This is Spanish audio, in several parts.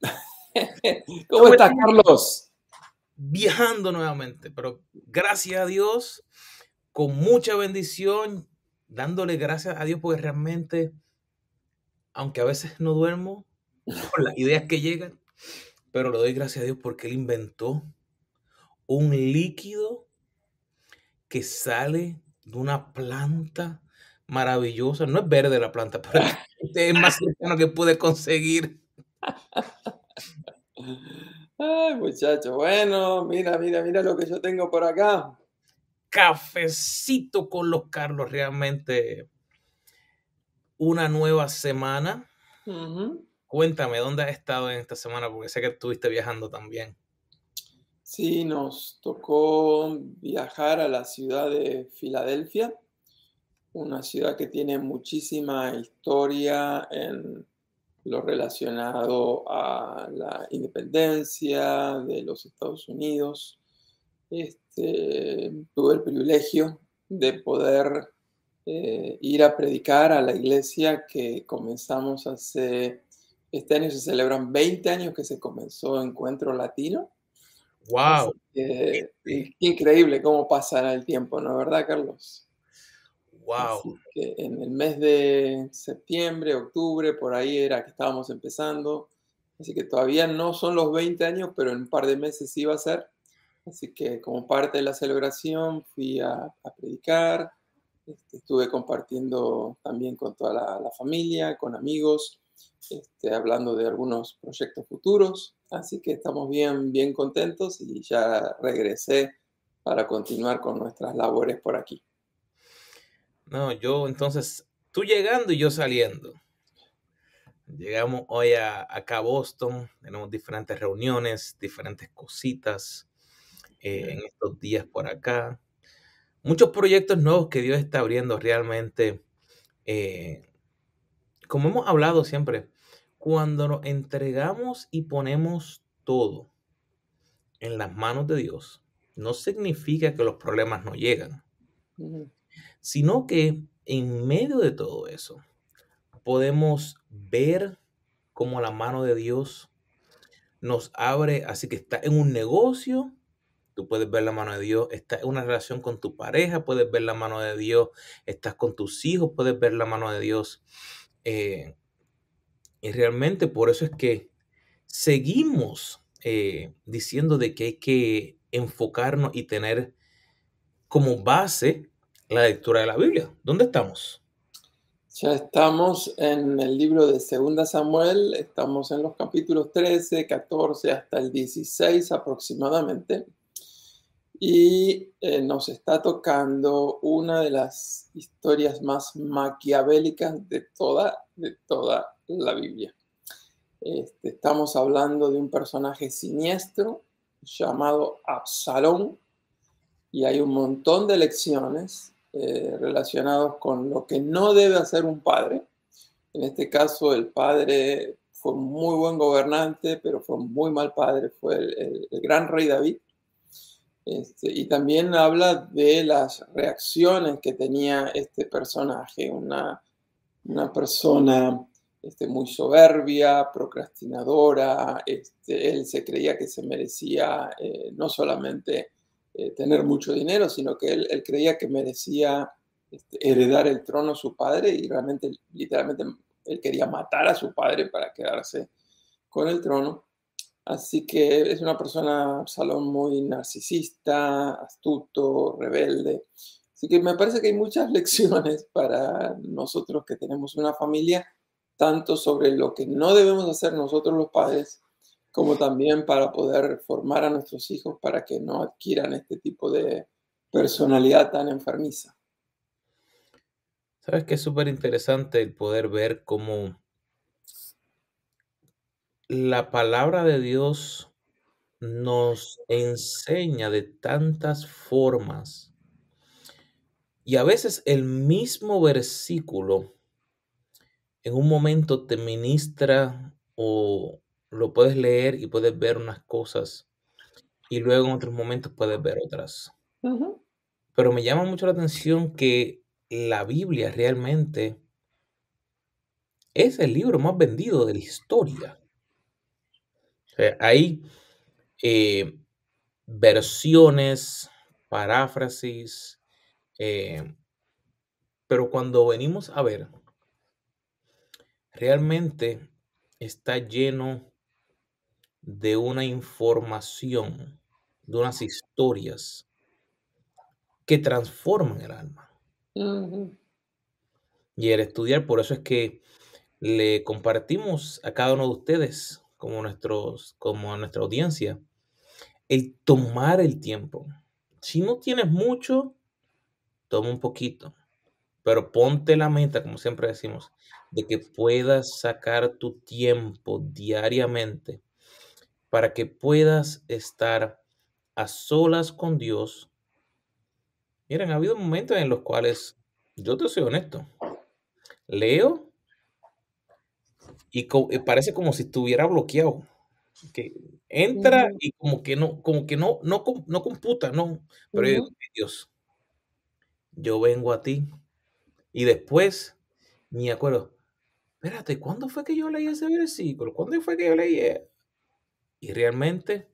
¿Cómo estás, Carlos? Viajando nuevamente, pero gracias a Dios, con mucha bendición, dándole gracias a Dios porque realmente, aunque a veces no duermo con las ideas que llegan, pero le doy gracias a Dios porque Él inventó un líquido que sale de una planta maravillosa. No es verde la planta, pero es más cercano que pude conseguir. Ay, muchacho, bueno, mira, mira, mira lo que yo tengo por acá. Cafecito con los Carlos, realmente una nueva semana. Cuéntame, ¿dónde has estado en esta semana? Porque sé que estuviste viajando también. Sí, nos tocó viajar a la ciudad de Filadelfia, una ciudad que tiene muchísima historia en lo relacionado a la independencia de los Estados Unidos. Este, tuve el privilegio de poder eh, ir a predicar a la iglesia que comenzamos hace, este año se celebran 20 años que se comenzó Encuentro Latino. ¡Wow! increíble cómo pasa el tiempo, ¿no es verdad, Carlos? Wow. en el mes de septiembre, octubre, por ahí era que estábamos empezando. Así que todavía no son los 20 años, pero en un par de meses sí va a ser. Así que como parte de la celebración fui a, predicar, este, estuve compartiendo también con toda la, familia, con amigos, este, hablando de algunos proyectos futuros. Así que estamos bien, bien contentos y ya regresé para continuar con nuestras labores por aquí. No, yo entonces, tú llegando y yo saliendo. Llegamos hoy a, acá a Boston, tenemos diferentes reuniones, diferentes cositas eh, en estos días por acá. Muchos proyectos nuevos que Dios está abriendo realmente. Eh, como hemos hablado siempre, cuando nos entregamos y ponemos todo en las manos de Dios, no significa que los problemas no llegan sino que en medio de todo eso podemos ver cómo la mano de Dios nos abre, así que está en un negocio, tú puedes ver la mano de Dios, está en una relación con tu pareja, puedes ver la mano de Dios, estás con tus hijos, puedes ver la mano de Dios. Eh, y realmente por eso es que seguimos eh, diciendo de que hay que enfocarnos y tener como base la lectura de la Biblia. ¿Dónde estamos? Ya estamos en el libro de Segunda Samuel, estamos en los capítulos 13, 14 hasta el 16 aproximadamente. Y eh, nos está tocando una de las historias más maquiavélicas de toda, de toda la Biblia. Este, estamos hablando de un personaje siniestro llamado Absalón y hay un montón de lecciones eh, relacionados con lo que no debe hacer un padre. En este caso, el padre fue muy buen gobernante, pero fue muy mal padre, fue el, gran rey David. Este, y también habla de las reacciones que tenía este personaje, una, una persona este, muy soberbia, procrastinadora, este, él se creía que se merecía eh, no solamente eh, tener mucho dinero, sino que él, creía que merecía este, heredar el trono a su padre y realmente, literalmente, él quería matar a su padre para quedarse con el trono. Así que es una persona, Salón, muy narcisista, astuto, rebelde. Así que me parece que hay muchas lecciones para nosotros que tenemos una familia, tanto sobre lo que no debemos hacer nosotros los padres, como también para poder formar a nuestros hijos para que no adquieran este tipo de personalidad tan enfermiza. Sabes que es súper interesante el poder ver cómo la palabra de Dios nos enseña de tantas formas y a veces el mismo versículo en un momento te ministra o lo puedes leer y puedes ver unas cosas y luego en otros momentos puedes ver otras. Pero me llama mucho la atención que la Biblia realmente es el libro más vendido de la historia. hay eh, versiones, paráfrasis, eh, pero cuando venimos a ver, realmente está lleno de una información, de unas historias que transforman el alma. Y el estudiar, por eso es que le compartimos a cada uno de ustedes, como, nuestros, como a nuestra audiencia, el tomar el tiempo. Si no tienes mucho, toma un poquito, pero ponte la meta, como siempre decimos, de que puedas sacar tu tiempo diariamente para que puedas estar a solas con Dios. Miren, ha habido momentos en los cuales, yo te soy honesto, leo y, parece como si estuviera bloqueado. Que entra y como que no, como que no, no, no computa, no. Pero yo Dios, yo vengo a ti. Y después me acuerdo, espérate, ¿cuándo fue que yo leí ese versículo? ¿Cuándo fue que yo leí? Y realmente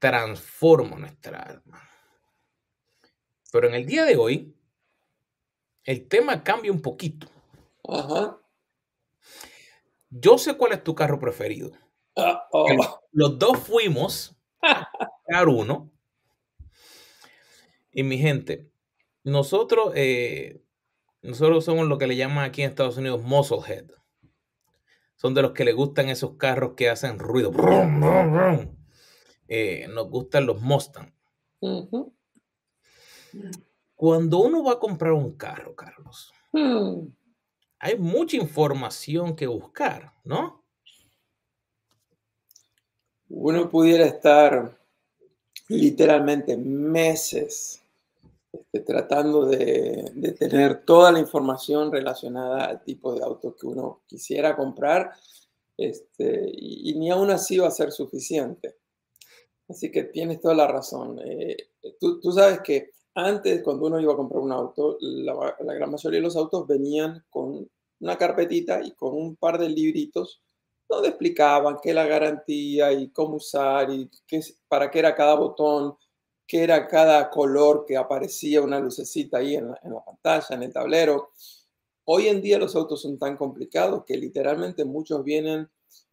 transforma nuestra alma. Pero en el día de hoy, el tema cambia un poquito. Ajá. Yo sé cuál es tu carro preferido. Los, dos fuimos a uno. Y mi gente, nosotros eh, nosotros somos lo que le llaman aquí en Estados Unidos musclehead. Son de los que le gustan esos carros que hacen ruido. Eh, nos gustan los Mustang. Cuando uno va a comprar un carro, Carlos, hmm. hay mucha información que buscar, ¿no? Uno pudiera estar literalmente meses tratando de, tener toda la información relacionada al tipo de auto que uno quisiera comprar, este, y, ni aún así va a ser suficiente. Así que tienes toda la razón. Eh, tú, sabes que antes, cuando uno iba a comprar un auto, la, gran mayoría de los autos venían con una carpetita y con un par de libritos donde explicaban qué la garantía y cómo usar y qué, para qué era cada botón qué era cada color que aparecía una lucecita ahí en la, pantalla, en el tablero. Hoy en día los autos son tan complicados que literalmente muchos vienen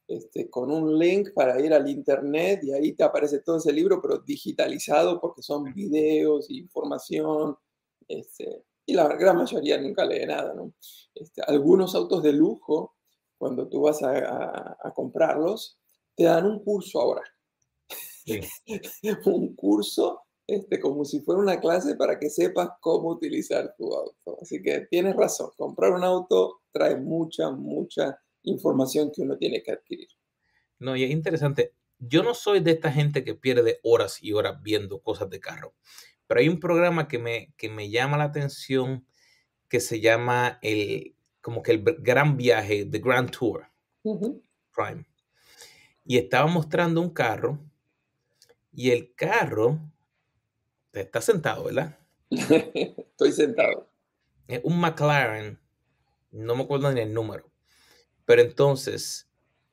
este, con un link para ir al internet y ahí te aparece todo ese libro, pero digitalizado porque son videos, información, este, y la gran mayoría nunca lee nada. Este, algunos autos de lujo, cuando tú vas a, a comprarlos, te dan un curso ahora. un curso este, como si fuera una clase para que sepas cómo utilizar tu auto. Así que tienes razón, comprar un auto trae mucha, mucha información que uno tiene que adquirir. No, y es interesante. Yo no soy de esta gente que pierde horas y horas viendo cosas de carro, pero hay un programa que me, que me llama la atención que se llama el, como que el gran viaje, The Grand Tour, Prime. Y estaba mostrando un carro y el carro Estás sentado, ¿verdad? Estoy sentado. Es un McLaren, no me acuerdo ni el número, pero entonces,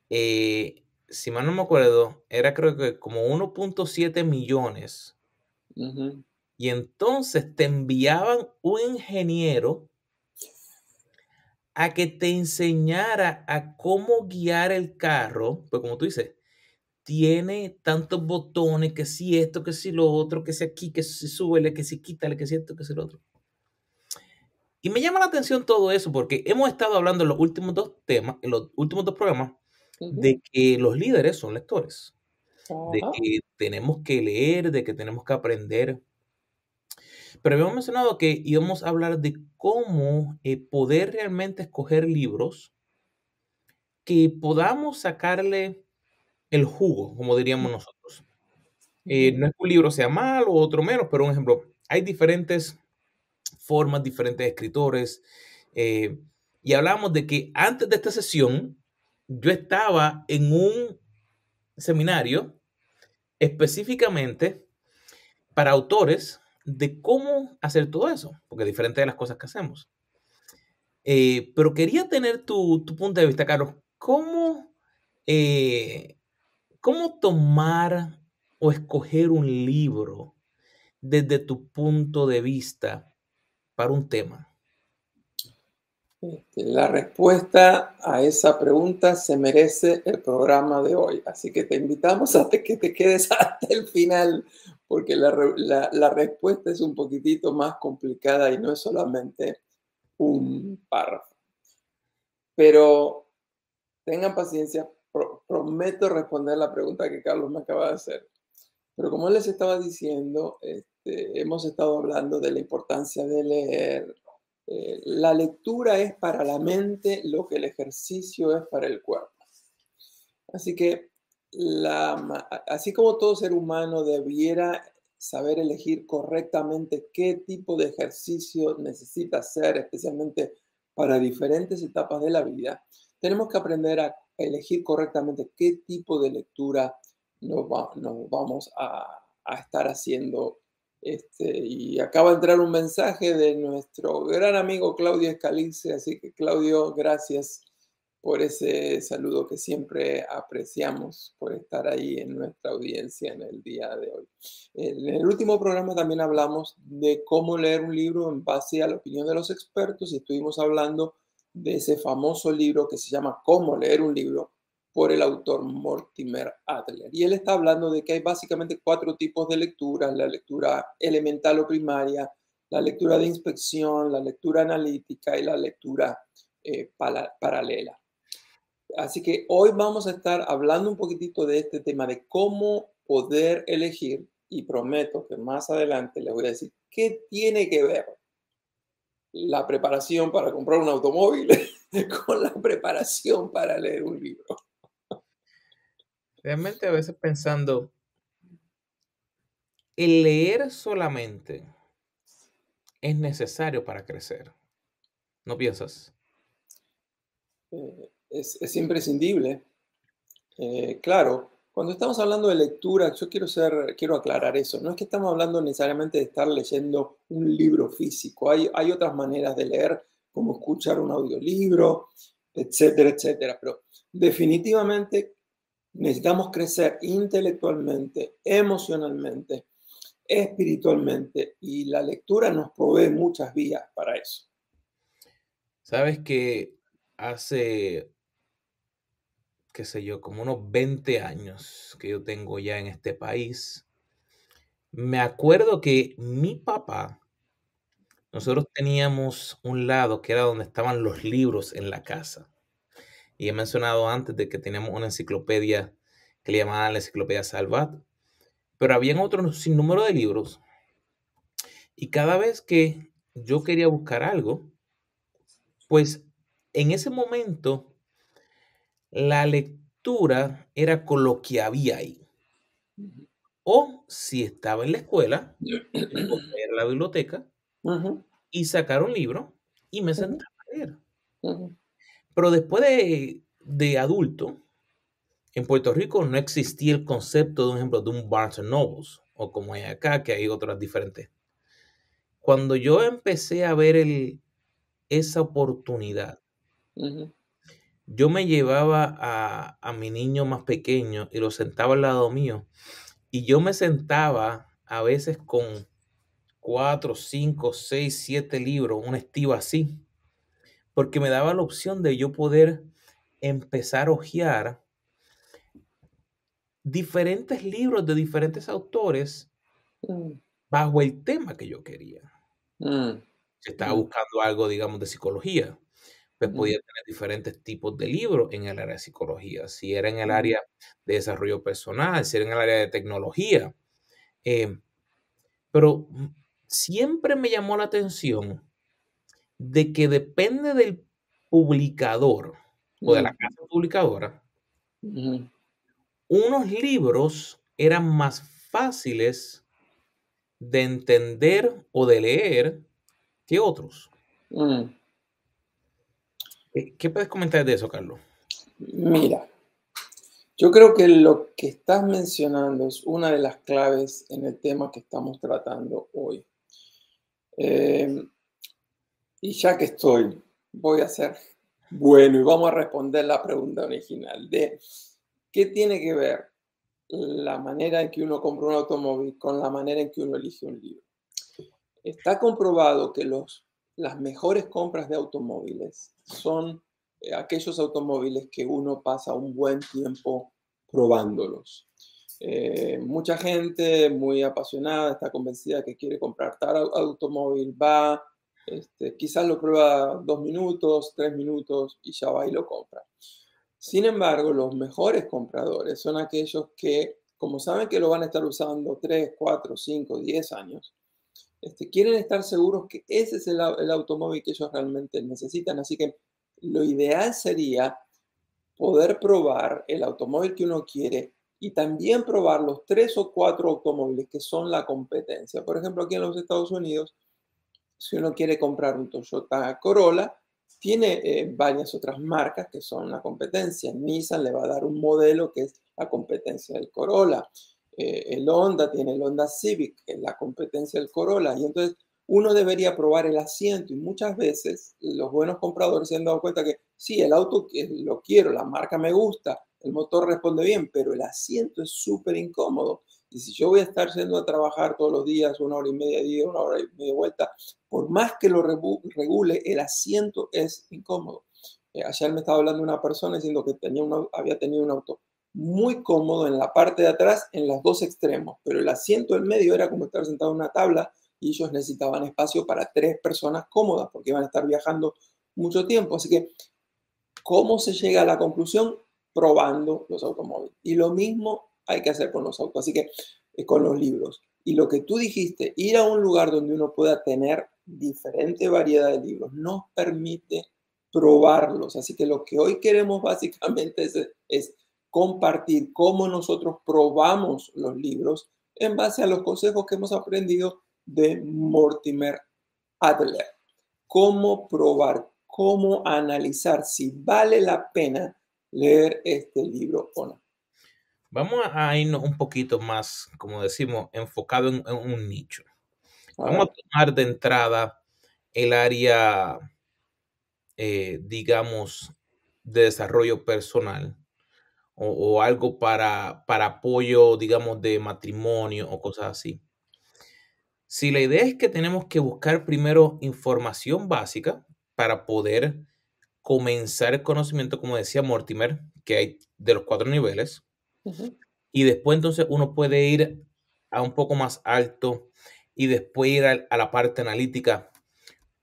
eh, si mal no me acuerdo, era creo que como 1.7 millones. Y entonces te enviaban un ingeniero a que te enseñara a cómo guiar el carro, pues como tú dices, tiene tantos botones, que si esto, que si lo otro, que si aquí, que si súbele, que si quítale, que si esto, que si lo otro. Y me llama la atención todo eso porque hemos estado hablando en los últimos dos temas, en los últimos dos programas, de que los líderes son lectores, de que tenemos que leer, de que tenemos que aprender. Pero habíamos mencionado que íbamos a hablar de cómo eh, poder realmente escoger libros que podamos sacarle el jugo, como diríamos nosotros. Eh, no es que un libro sea malo o otro menos, pero un ejemplo, hay diferentes formas, diferentes escritores. Eh, y hablamos de que antes de esta sesión, yo estaba en un seminario específicamente para autores de cómo hacer todo eso, porque es diferente de las cosas que hacemos. Eh, pero quería tener tu, tu, punto de vista, Carlos. ¿Cómo, eh, ¿Cómo tomar o escoger un libro desde tu punto de vista para un tema? La respuesta a esa pregunta se merece el programa de hoy, así que te invitamos a que te quedes hasta el final, porque la respuesta es un poquitito más complicada y no es solamente un párrafo. Pero tengan paciencia, prometo responder la pregunta que Carlos me acaba de hacer. Pero como les estaba diciendo, este, hemos estado hablando de la importancia de leer. Eh, la lectura es para la mente lo que el ejercicio es para el cuerpo. Así que, la, así como todo ser humano debiera saber elegir correctamente qué tipo de ejercicio necesita hacer, especialmente para diferentes etapas de la vida, tenemos que aprender a elegir correctamente qué tipo de lectura nos, vamos a, estar haciendo. Este, y acaba de entrar un mensaje de nuestro gran amigo Claudio Escalice, así que Claudio, gracias por ese saludo que siempre apreciamos, por estar ahí en nuestra audiencia en el día de hoy. En el último programa también hablamos de cómo leer un libro en base a la opinión de los expertos y estuvimos hablando de ese famoso libro que se llama Cómo leer un libro por el autor Mortimer Adler. Y él está hablando de que hay básicamente cuatro tipos de lecturas, la lectura elemental o primaria, la lectura de inspección, la lectura analítica y la lectura eh, paralela. Así que hoy vamos a estar hablando un poquitito de este tema de cómo poder elegir y prometo que más adelante les voy a decir qué tiene que ver la preparación para comprar un automóvil con la preparación para leer un libro. Realmente a veces pensando, el leer solamente es necesario para crecer. ¿No piensas? Eh, es, imprescindible. Eh, claro, cuando estamos hablando de lectura, yo quiero, quiero aclarar eso. No es que estamos hablando necesariamente de estar leyendo un libro físico. Hay, hay otras maneras de leer, como escuchar un audiolibro, etcétera, etcétera. Pero definitivamente necesitamos crecer intelectualmente, emocionalmente, espiritualmente. Y la lectura nos provee muchas vías para eso. Sabes que hace qué sé yo, como unos 20 años que yo tengo ya en este país, me acuerdo que mi papá, nosotros teníamos un lado que era donde estaban los libros en la casa. Y he mencionado antes de que teníamos una enciclopedia que le llamaban la enciclopedia Salvat, pero habían otros sin número de libros. Y cada vez que yo quería buscar algo, pues en ese momento la lectura era con lo que había ahí. O si estaba en la escuela, a la biblioteca y sacar un libro y me sentaba a leer. Pero después de, de, adulto, en Puerto Rico no existía el concepto, de un ejemplo, de un Barnes Nobles, o como hay acá, que hay otras diferentes. Cuando yo empecé a ver el, esa oportunidad, yo me llevaba a, mi niño más pequeño y lo sentaba al lado mío. Y yo me sentaba a veces con cuatro, cinco, seis, siete libros, un estilo así, porque me daba la opción de yo poder empezar a hojear diferentes libros de diferentes autores mm. bajo el tema que yo quería. Mm. Estaba mm. buscando algo, digamos, de psicología, pues podía tener diferentes tipos de libros en el área de psicología, si era en el área de desarrollo personal, si era en el área de tecnología. Em, pero siempre me llamó la atención de que depende del publicador o de la casa publicadora, unos libros eran más fáciles de entender o de leer que otros. Mm. ¿Qué puedes comentar de eso, Carlos? Mira, yo creo que lo que estás mencionando es una de las claves en el tema que estamos tratando hoy. Eh, y ya que estoy voy a ser bueno y vamos a responder la pregunta original de qué tiene que ver la manera en que uno compra un automóvil con la manera en que uno elige un libro. Está comprobado que los, las mejores compras de automóviles son eh, aquellos automóviles que uno pasa un buen tiempo probándolos. Eh, mucha gente muy apasionada está convencida que quiere comprar tal automóvil, va, este, quizás lo prueba dos minutos, tres minutos y ya va y lo compra. Sin embargo, los mejores compradores son aquellos que, como saben que lo van a estar usando 3, 4, 5, 10 años, este, quieren estar seguros que ese es el, el automóvil que ellos realmente necesitan. Así que lo ideal sería poder probar el automóvil que uno quiere y también probar los tres o cuatro automóviles que son la competencia. Por ejemplo, aquí en los Estados Unidos, si uno quiere comprar un Toyota Corolla, tiene eh, varias otras marcas que son la competencia. Nissan le va a dar un modelo que es la competencia del Corolla. Eh, el Honda tiene el Honda Civic, es la competencia del Corolla. Y entonces uno debería probar el asiento y muchas veces los buenos compradores se han dado cuenta que sí, el auto lo quiero, la marca me gusta, el motor responde bien, pero el asiento es súper incómodo. Y si yo voy a estar yendo a trabajar todos los días, una hora y media una hora y media vuelta, por más que lo regule, el asiento es incómodo. Eh, ayer me estaba hablando una persona diciendo que tenía había tenido un auto muy cómodo en la parte de atrás, en los dos extremos, pero el asiento del medio era como estar sentado en una tabla y ellos necesitaban espacio para tres personas cómodas porque iban a estar viajando mucho tiempo. Así que, ¿cómo se llega a la conclusión? Probando los automóviles. Y lo mismo hay que hacer con los autos, así que eh, con los libros. Y lo que tú dijiste, ir a un lugar donde uno pueda tener diferente variedad de libros, nos permite probarlos. Así que lo que hoy queremos básicamente es, es compartir cómo nosotros probamos los libros en base a los consejos que hemos aprendido de Mortimer Adler. Cómo probar, cómo analizar si vale la pena leer este libro o no. Vamos a irnos un poquito más, como decimos, enfocado en, un nicho. Vamos a tomar de entrada el área, eh, digamos, de desarrollo personal o, o, algo para, para apoyo, digamos, de matrimonio o cosas así. Si la idea es que tenemos que buscar primero información básica para poder comenzar el conocimiento, como decía Mortimer, que hay de los cuatro niveles, y después entonces uno puede ir a un poco más alto y después ir a, la parte analítica.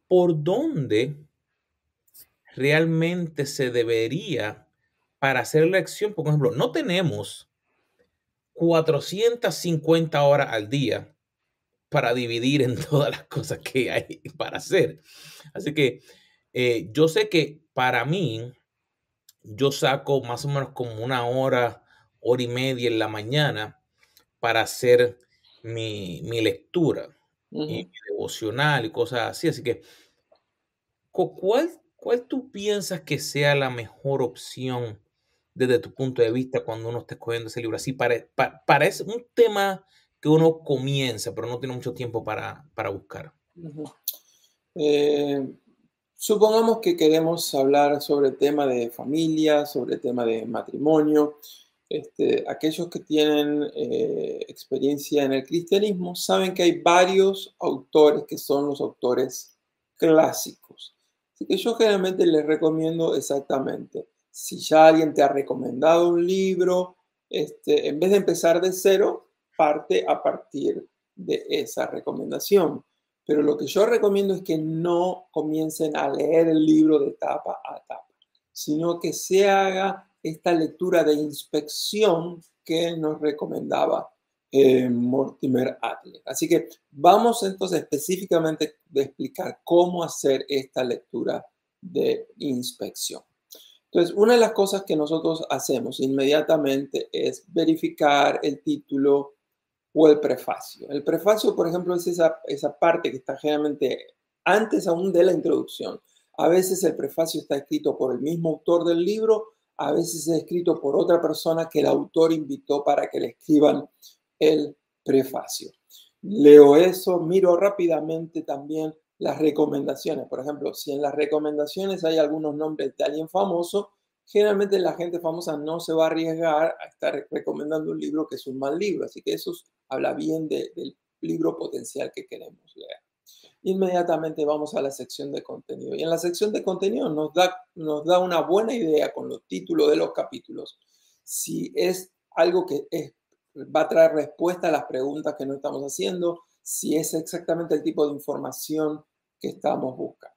¿Por dónde realmente se debería para hacer la acción? Por ejemplo, no tenemos 450 horas al día para dividir en todas las cosas que hay para hacer. Así que eh, yo sé que para mí, yo saco más o menos como una hora, hora y media en la mañana para hacer mi, lectura y mi devocional y cosas así. Así que, ¿cuál, ¿cuál tú piensas que sea la mejor opción desde tu punto de vista cuando uno esté escogiendo ese libro? Así, para, para, un tema que uno comienza, pero no tiene mucho tiempo para, buscar? Eh, supongamos que queremos hablar sobre el tema de familia, sobre el tema de matrimonio. Este, aquellos que tienen eh, experiencia en el cristianismo saben que hay varios autores que son los autores clásicos. Así que yo generalmente les recomiendo exactamente, si ya alguien te ha recomendado un libro, este, en vez de empezar de cero, parte a partir de esa recomendación. Pero lo que yo recomiendo es que no comiencen a leer el libro de tapa a tapa, sino que se haga esta lectura de inspección que nos recomendaba eh, Mortimer Adler. Así que vamos entonces específicamente a explicar cómo hacer esta lectura de inspección. Entonces, una de las cosas que nosotros hacemos inmediatamente es verificar el título o el prefacio. El prefacio, por ejemplo, es esa, parte que está generalmente antes aún de la introducción. A veces el prefacio está escrito por el mismo autor del libro, a veces es escrito por otra persona que el autor invitó para que le escriban el prefacio. Leo eso, miro rápidamente también las recomendaciones. Por ejemplo, si en las recomendaciones hay algunos nombres de alguien famoso, generalmente la gente famosa no se va a arriesgar a estar recomendando un libro que es un mal libro. Así que eso habla bien del libro potencial que queremos leer. Inmediatamente vamos a la sección de contenido. Y en la sección de contenido nos da, nos da una buena idea con los títulos de los capítulos si es algo que va a traer respuesta a las preguntas que no estamos haciendo, si es exactamente el tipo de información que estamos buscando.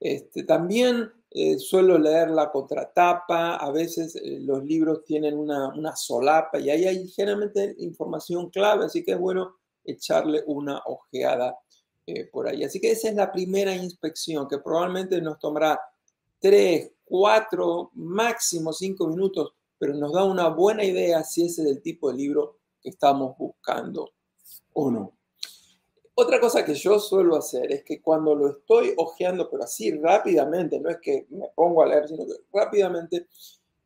Este, también eh, suelo leer la contratapa, a veces eh, los libros tienen una, una, solapa y ahí hay generalmente información clave, así que es bueno echarle una ojeada eh, por ahí. Así que esa es la primera inspección que probablemente nos tomará tres, cuatro, máximo cinco minutos pero nos da una buena idea si ese es el tipo de libro que estamos buscando o no. Otra cosa que yo suelo hacer es que cuando lo estoy hojeando, pero así rápidamente, no es que me pongo a leer, sino que rápidamente,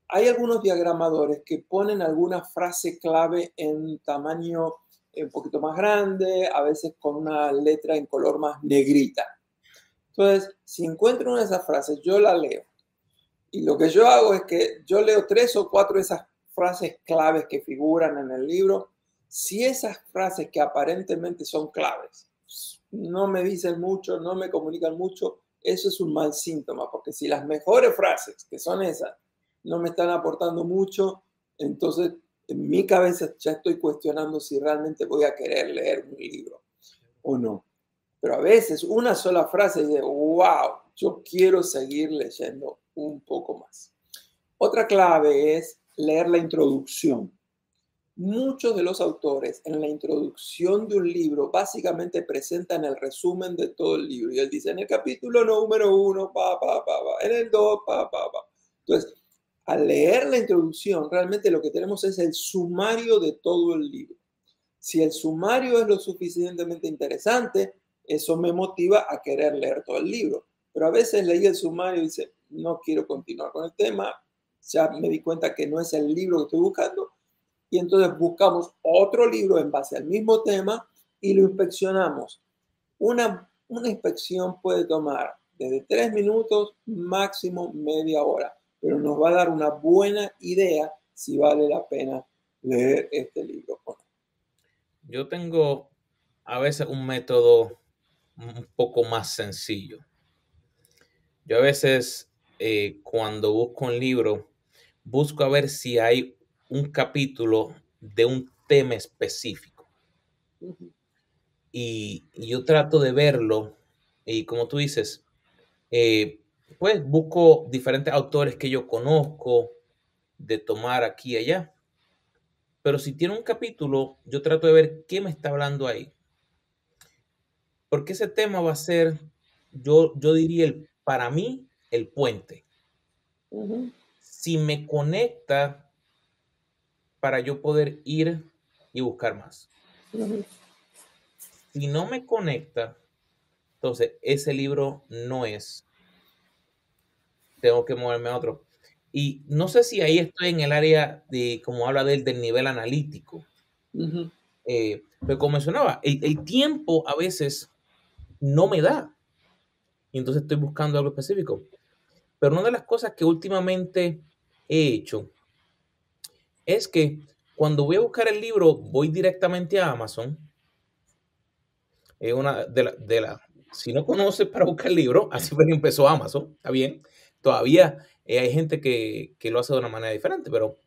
hay algunos diagramadores que ponen alguna frase clave en tamaño un poquito más grande, a veces con una letra en color más negrita. Entonces, si encuentro una de esas frases, yo la leo y lo que yo hago es que yo leo tres o cuatro de esas frases claves que figuran en el libro. Si esas frases que aparentemente son claves no me dicen mucho, no me comunican mucho, eso es un mal síntoma, porque si las mejores frases, que son esas, no me están aportando mucho, entonces en mi cabeza ya estoy cuestionando si realmente voy a querer leer un libro o no. Pero a veces una sola frase dice, wow, yo quiero seguir leyendo un poco más. Otra clave es leer la introducción. Muchos de los autores en la introducción de un libro básicamente presentan el resumen de todo el libro. Y él dice en el capítulo número uno, pa, pa, pa, pa, en el dos, pa, pa, pa. Entonces, al leer la introducción, realmente lo que tenemos es el sumario de todo el libro. Si el sumario es lo suficientemente interesante, eso me motiva a querer leer todo el libro. Pero a veces leí el sumario y dice, no quiero continuar con el tema, ya me di cuenta que no es el libro que estoy buscando, y entonces buscamos otro libro en base al mismo tema y lo inspeccionamos. Una, una inspección puede tomar desde tres minutos, máximo media hora, pero nos va a dar una buena idea si vale la pena leer este libro. Yo tengo a veces un método un poco más sencillo. Yo a veces eh, cuando busco un libro, busco a ver si hay un capítulo de un tema específico. y, yo trato de verlo y como tú dices, eh, pues busco diferentes autores que yo conozco, de tomar aquí y allá. Pero si tiene un capítulo, yo trato de ver qué me está hablando ahí. Porque ese tema va a ser, yo, yo diría, el, para mí, el puente. Si me conecta para yo poder ir y buscar más. Si no me conecta, entonces ese libro no es. Tengo que moverme a otro. Y no sé si ahí estoy en el área de, como habla del nivel analítico. Eh, pero como mencionaba, el, tiempo a veces no me da. Y entonces estoy buscando algo específico. Pero una de las cosas que últimamente he hecho es que cuando voy a buscar el libro, voy directamente a Amazon. Es una de de la, si no conoces para buscar el libro, así fue que empezó Amazon, está bien. Todavía eh, hay gente que, que lo hace de una manera diferente, pero...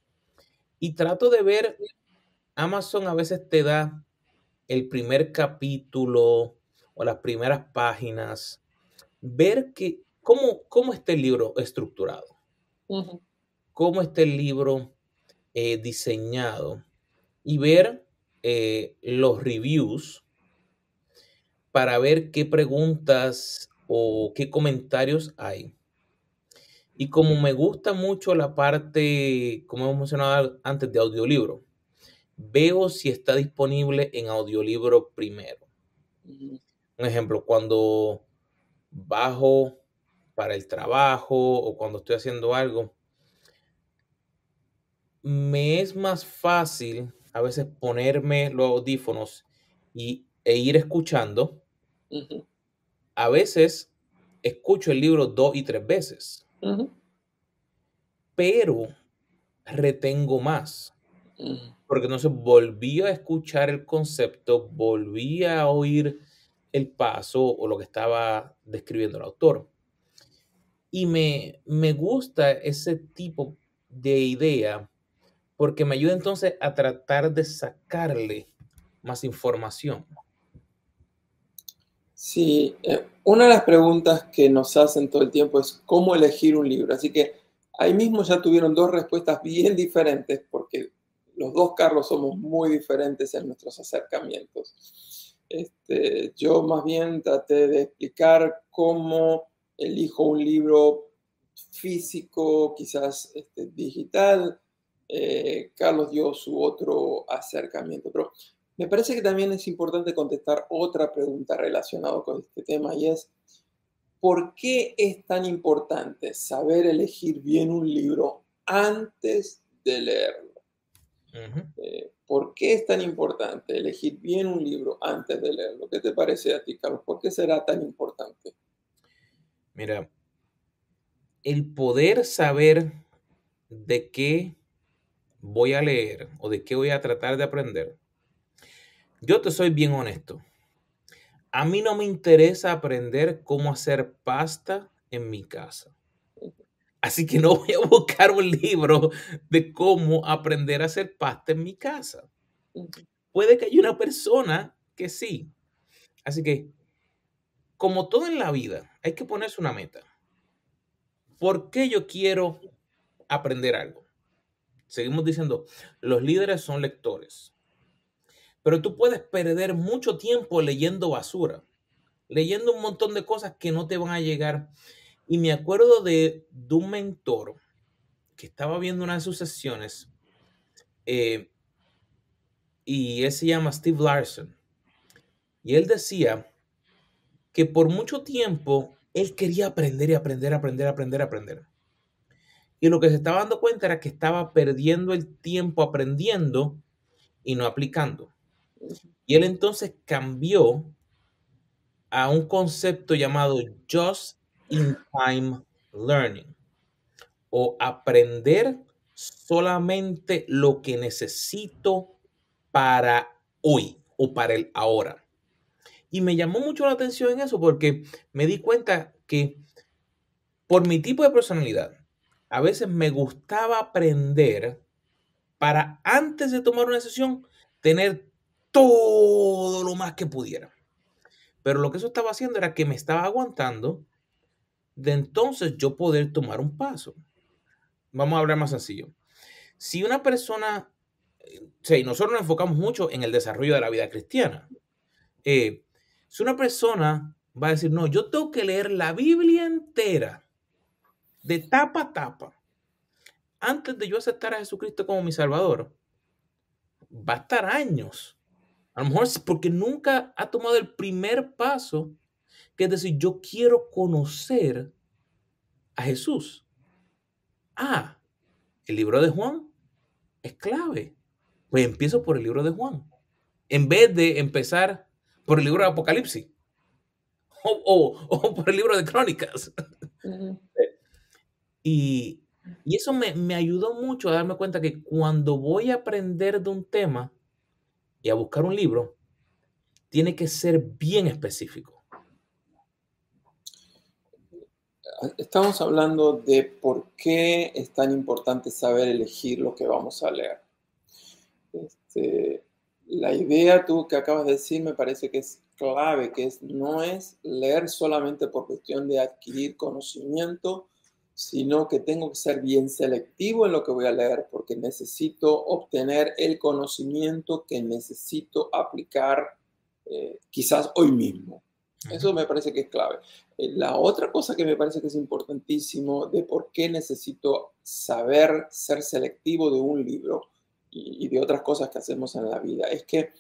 Y trato de ver, Amazon a veces te da el primer capítulo o las primeras páginas, ver que, cómo, cómo está el libro estructurado, cómo está el libro eh, diseñado y ver eh, los reviews para ver qué preguntas o qué comentarios hay. Y como me gusta mucho la parte, como hemos mencionado antes, de audiolibro, veo si está disponible en audiolibro primero. Un ejemplo, cuando bajo para el trabajo o cuando estoy haciendo algo, me es más fácil a veces ponerme los audífonos y, e ir escuchando. A veces escucho el libro dos y tres veces, pero retengo más. Porque entonces volví a escuchar el concepto, volví a oír el paso o lo que estaba describiendo el autor. Y me, me gusta ese tipo de idea porque me ayuda entonces a tratar de sacarle más información. Sí, eh, una de las preguntas que nos hacen todo el tiempo es cómo elegir un libro. Así que ahí mismo ya tuvieron dos respuestas bien diferentes porque los dos Carlos somos muy diferentes en nuestros acercamientos. Este, yo más bien traté de explicar cómo elijo un libro físico, quizás este, digital. Eh, Carlos dio su otro acercamiento, pero me parece que también es importante contestar otra pregunta relacionada con este tema y es, ¿por qué es tan importante saber elegir bien un libro antes de leerlo? Eh, ¿Por qué es tan importante elegir bien un libro antes de leerlo? ¿Qué te parece a ti, Carlos? ¿Por qué será tan importante? Mira, el poder saber de qué voy a leer o de qué voy a tratar de aprender. Yo te soy bien honesto. A mí no me interesa aprender cómo hacer pasta en mi casa. Así que no voy a buscar un libro de cómo aprender a hacer pasta en mi casa. Puede que haya una persona que sí. Así que, como todo en la vida, hay que ponerse una meta. ¿Por qué yo quiero aprender algo? Seguimos diciendo, los líderes son lectores. Pero tú puedes perder mucho tiempo leyendo basura, leyendo un montón de cosas que no te van a llegar y me acuerdo de, un mentor que estaba viendo una de sus sesiones eh, y él se llama Steve Larson. Y él decía que por mucho tiempo él quería aprender y aprender, aprender, aprender, aprender. Y lo que se estaba dando cuenta era que estaba perdiendo el tiempo aprendiendo y no aplicando. Y él entonces cambió a un concepto llamado Just in time learning o aprender solamente lo que necesito para hoy o para el ahora. Y me llamó mucho la atención en eso porque me di cuenta que por mi tipo de personalidad, a veces me gustaba aprender para antes de tomar una decisión tener todo lo más que pudiera. Pero lo que eso estaba haciendo era que me estaba aguantando de entonces yo poder tomar un paso. Vamos a hablar más sencillo. Si una persona, sí, nosotros nos enfocamos mucho en el desarrollo de la vida cristiana. Eh, si una persona va a decir, no, yo tengo que leer la Biblia entera, de tapa a tapa, antes de yo aceptar a Jesucristo como mi Salvador, va a estar años. A lo mejor es porque nunca ha tomado el primer paso que es decir, yo quiero conocer a Jesús. Ah, el libro de Juan es clave. Pues empiezo por el libro de Juan. En vez de empezar por el libro de Apocalipsis. O, por el libro de Crónicas. y, eso me, me ayudó mucho a darme cuenta que cuando voy a aprender de un tema y a buscar un libro, tiene que ser bien específico. estamos hablando de por qué es tan importante saber elegir lo que vamos a leer. Este, la idea tú que acabas de decir me parece que es clave, que es, no es leer solamente por cuestión de adquirir conocimiento, sino que tengo que ser bien selectivo en lo que voy a leer porque necesito obtener el conocimiento que necesito aplicar eh, quizás hoy mismo. Eso me parece que es clave. Eh, la otra cosa que me parece que es importantísimo de por qué necesito saber ser selectivo de un libro y, de otras cosas que hacemos en la vida es que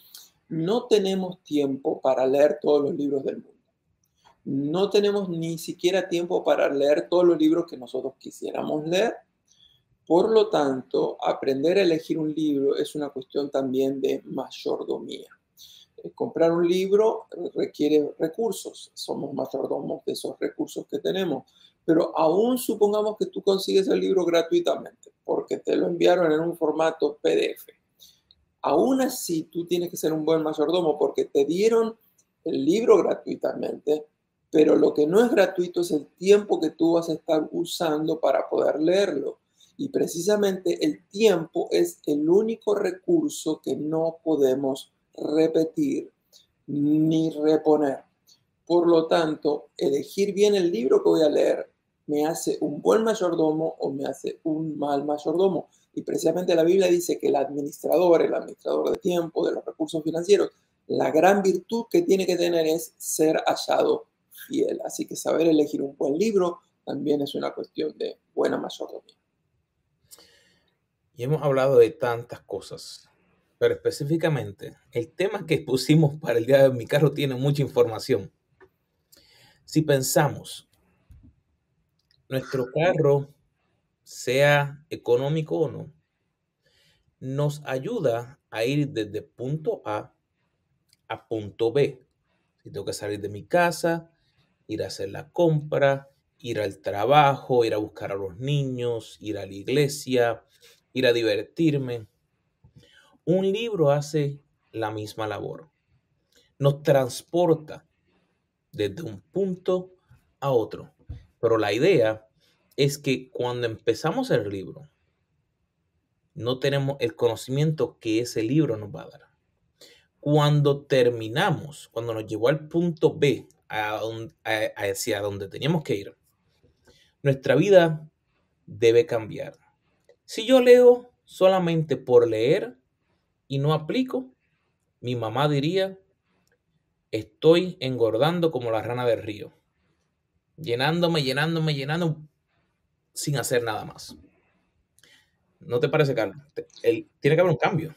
no tenemos tiempo para leer todos los libros del mundo. No tenemos ni siquiera tiempo para leer todos los libros que nosotros quisiéramos leer. Por lo tanto, aprender a elegir un libro es una cuestión también de mayordomía. Eh, comprar un libro requiere recursos, somos mayordomos de esos recursos que tenemos, pero aún supongamos que tú consigues el libro gratuitamente porque te lo enviaron en un formato PDF. Aún así, tú tienes que ser un buen mayordomo porque te dieron el libro gratuitamente, pero lo que no es gratuito es el tiempo que tú vas a estar usando para poder leerlo. Y precisamente el tiempo es el único recurso que no podemos repetir ni reponer. Por lo tanto, elegir bien el libro que voy a leer me hace un buen mayordomo o me hace un mal mayordomo. Y precisamente la Biblia dice que el administrador, el administrador de tiempo, de los recursos financieros, la gran virtud que tiene que tener es ser hallado fiel. Así que saber elegir un buen libro también es una cuestión de buena mayordomía. Y hemos hablado de tantas cosas, pero específicamente el tema que pusimos para el día de mi carro tiene mucha información. Si pensamos, nuestro carro, sea económico o no, nos ayuda a ir desde punto A a punto B. Si tengo que salir de mi casa, ir a hacer la compra, ir al trabajo, ir a buscar a los niños, ir a la iglesia, ir a divertirme. Un libro hace la misma labor. Nos transporta desde un punto a otro. Pero la idea es que cuando empezamos el libro, no tenemos el conocimiento que ese libro nos va a dar. Cuando terminamos, cuando nos llevó al punto B, hacia donde teníamos que ir, nuestra vida debe cambiar. Si yo leo solamente por leer y no aplico, mi mamá diría, estoy engordando como la rana del río, llenándome, llenándome, llenando sin hacer nada más. ¿No te parece, Carlos? tiene que haber un cambio.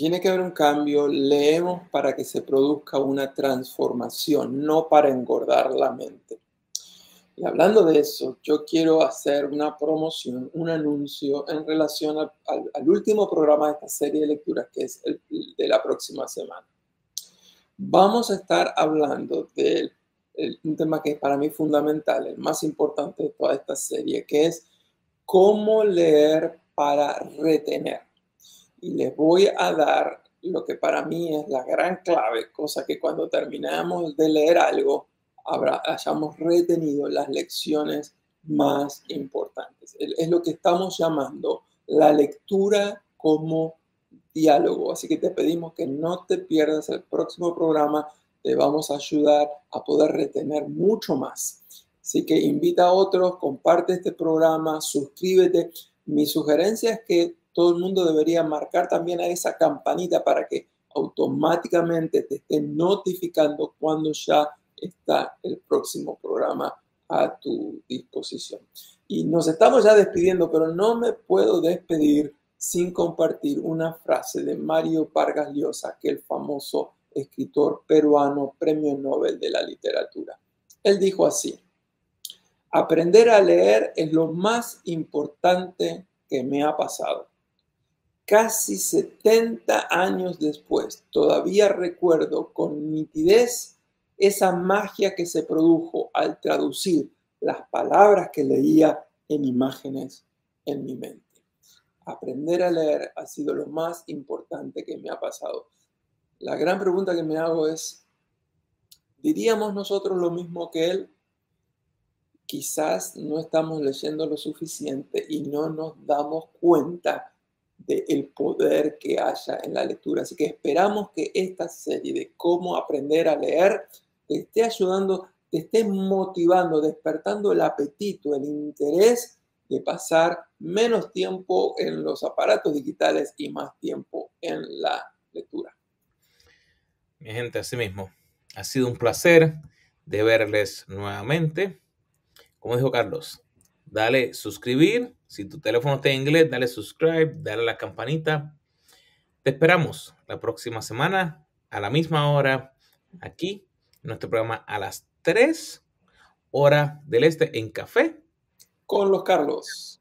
Tiene que haber un cambio. Leemos para que se produzca una transformación, no para engordar la mente. Y hablando de eso, yo quiero hacer una promoción, un anuncio en relación al, último programa de esta serie de lecturas, que es el de la próxima semana. Vamos a estar hablando de un tema que es para mí fundamental, el más importante de toda esta serie, que es cómo leer para retener. Y les voy a dar lo que para mí es la gran clave, cosa que cuando terminamos de leer algo, habrá, hayamos retenido las lecciones más importantes. Es lo que estamos llamando la lectura como diálogo. Así que te pedimos que no te pierdas el próximo programa. Te vamos a ayudar a poder retener mucho más. Así que invita a otros, comparte este programa, suscríbete. Mi sugerencia es que todo el mundo debería marcar también a esa campanita para que automáticamente te esté notificando cuando ya está el próximo programa a tu disposición. Y nos estamos ya despidiendo, pero no me puedo despedir sin compartir una frase de Mario Vargas Llosa, que el famoso escritor peruano, premio Nobel de la literatura. Él dijo así, aprender a leer es lo más importante que me ha pasado. Casi 70 años después, todavía recuerdo con nitidez esa magia que se produjo al traducir las palabras que leía en imágenes en mi mente. Aprender a leer ha sido lo más importante que me ha pasado. La gran pregunta que me hago es, ¿diríamos nosotros lo mismo que él? Quizás no estamos leyendo lo suficiente y no nos damos cuenta del poder que haya en la lectura. Así que esperamos que esta serie de cómo aprender a leer te esté ayudando, te esté motivando, despertando el apetito, el interés de pasar menos tiempo en los aparatos digitales y más tiempo en la lectura. Mi gente, así mismo, ha sido un placer de verles nuevamente. Como dijo Carlos, dale suscribir. Si tu teléfono está en inglés, dale subscribe, dale a la campanita. Te esperamos la próxima semana a la misma hora aquí nuestro programa a las 3 horas del este en café. Con los Carlos.